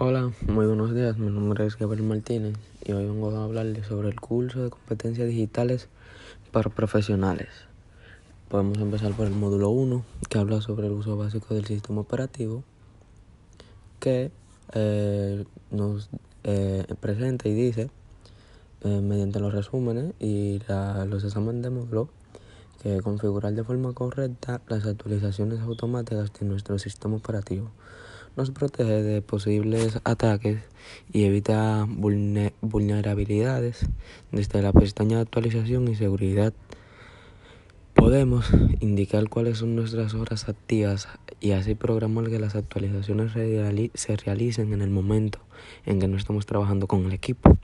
Hola, muy buenos días. Mi nombre es Gabriel Martínez y hoy vengo a hablarles sobre el curso de competencias digitales para profesionales. Podemos empezar por el módulo 1, que habla sobre el uso básico del sistema operativo, que eh, nos eh, presenta y dice, eh, mediante los resúmenes y la, los exámenes de módulo, que configurar de forma correcta las actualizaciones automáticas de nuestro sistema operativo nos protege de posibles ataques y evita vulnerabilidades desde la pestaña de actualización y seguridad. Podemos indicar cuáles son nuestras horas activas y así programar que las actualizaciones se realicen en el momento en que no estamos trabajando con el equipo.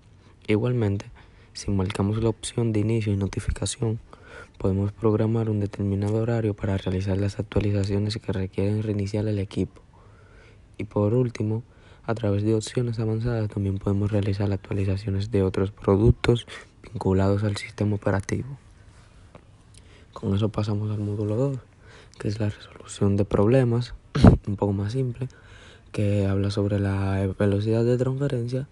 Igualmente, si marcamos la opción de inicio y notificación, podemos programar un determinado horario para realizar las actualizaciones que requieren reiniciar el equipo. Y por último, a través de opciones avanzadas también podemos realizar actualizaciones de otros productos vinculados al sistema operativo. Con eso pasamos al módulo 2, que es la resolución de problemas, un poco más simple, que habla sobre la velocidad de transferencia,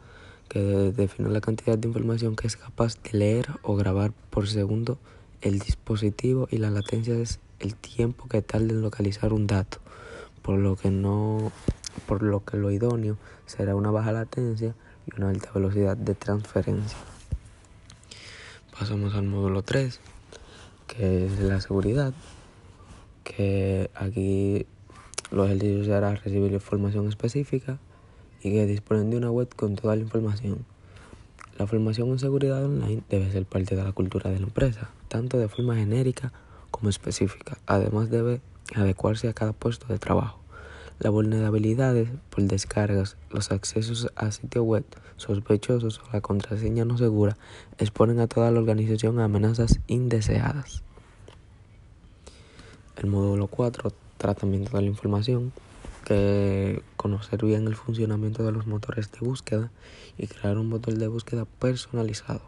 que define la cantidad de información que es capaz de leer o grabar por segundo el dispositivo y la latencia es el tiempo que tarda en localizar un dato, por lo que no por lo que lo idóneo será una baja latencia y una alta velocidad de transferencia. Pasamos al módulo 3, que es la seguridad, que aquí los ejercicios se hará recibir información específica y que disponen de una web con toda la información. La formación en seguridad online debe ser parte de la cultura de la empresa, tanto de forma genérica como específica. Además debe adecuarse a cada puesto de trabajo. Las vulnerabilidades por descargas, los accesos a sitios web sospechosos o la contraseña no segura exponen a toda la organización a amenazas indeseadas. El módulo 4, tratamiento de la información, que conocer bien el funcionamiento de los motores de búsqueda y crear un motor de búsqueda personalizado.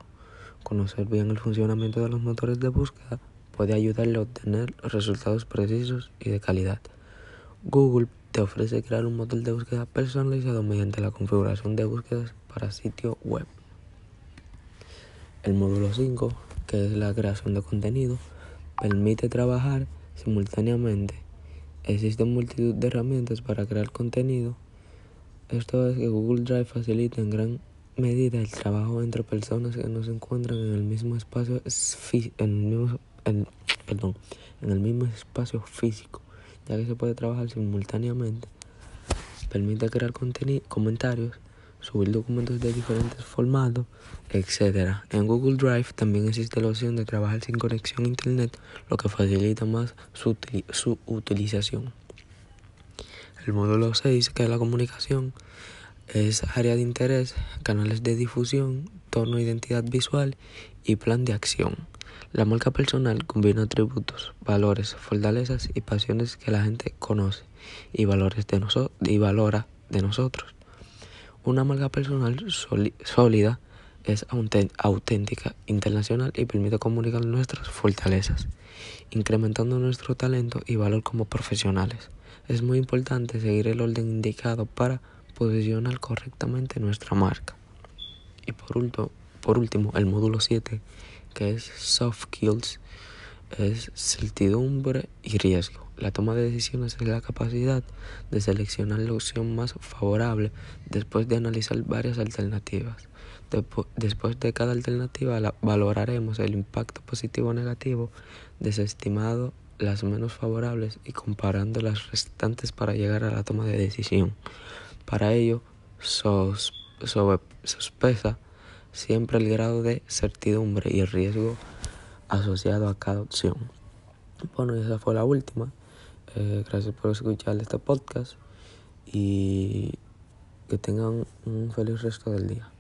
Conocer bien el funcionamiento de los motores de búsqueda puede ayudarle a obtener resultados precisos y de calidad. Google te ofrece crear un motor de búsqueda personalizado mediante la configuración de búsquedas para sitio web. El módulo 5, que es la creación de contenido, permite trabajar simultáneamente. Existen multitud de herramientas para crear contenido. Esto es que Google Drive facilita en gran medida el trabajo entre personas que no se encuentran en el mismo espacio en el mismo espacio físico ya que se puede trabajar simultáneamente. Permite crear comentarios, subir documentos de diferentes formatos, etc. En Google Drive también existe la opción de trabajar sin conexión a Internet, lo que facilita más su, su utilización. El módulo 6, que es la comunicación, es área de interés, canales de difusión, tono, identidad visual y plan de acción. La marca personal combina atributos, valores, fortalezas y pasiones que la gente conoce y, valores de y valora de nosotros. Una marca personal sólida es auténtica, internacional y permite comunicar nuestras fortalezas, incrementando nuestro talento y valor como profesionales. Es muy importante seguir el orden indicado para posicionar correctamente nuestra marca. Y por último, por último el módulo 7 que es soft skills, es certidumbre y riesgo. La toma de decisiones es la capacidad de seleccionar la opción más favorable después de analizar varias alternativas. Después de cada alternativa valoraremos el impacto positivo o negativo, desestimado las menos favorables y comparando las restantes para llegar a la toma de decisión. Para ello, sospesa siempre el grado de certidumbre y el riesgo asociado a cada opción. Bueno, esa fue la última. Eh, gracias por escuchar este podcast y que tengan un feliz resto del día.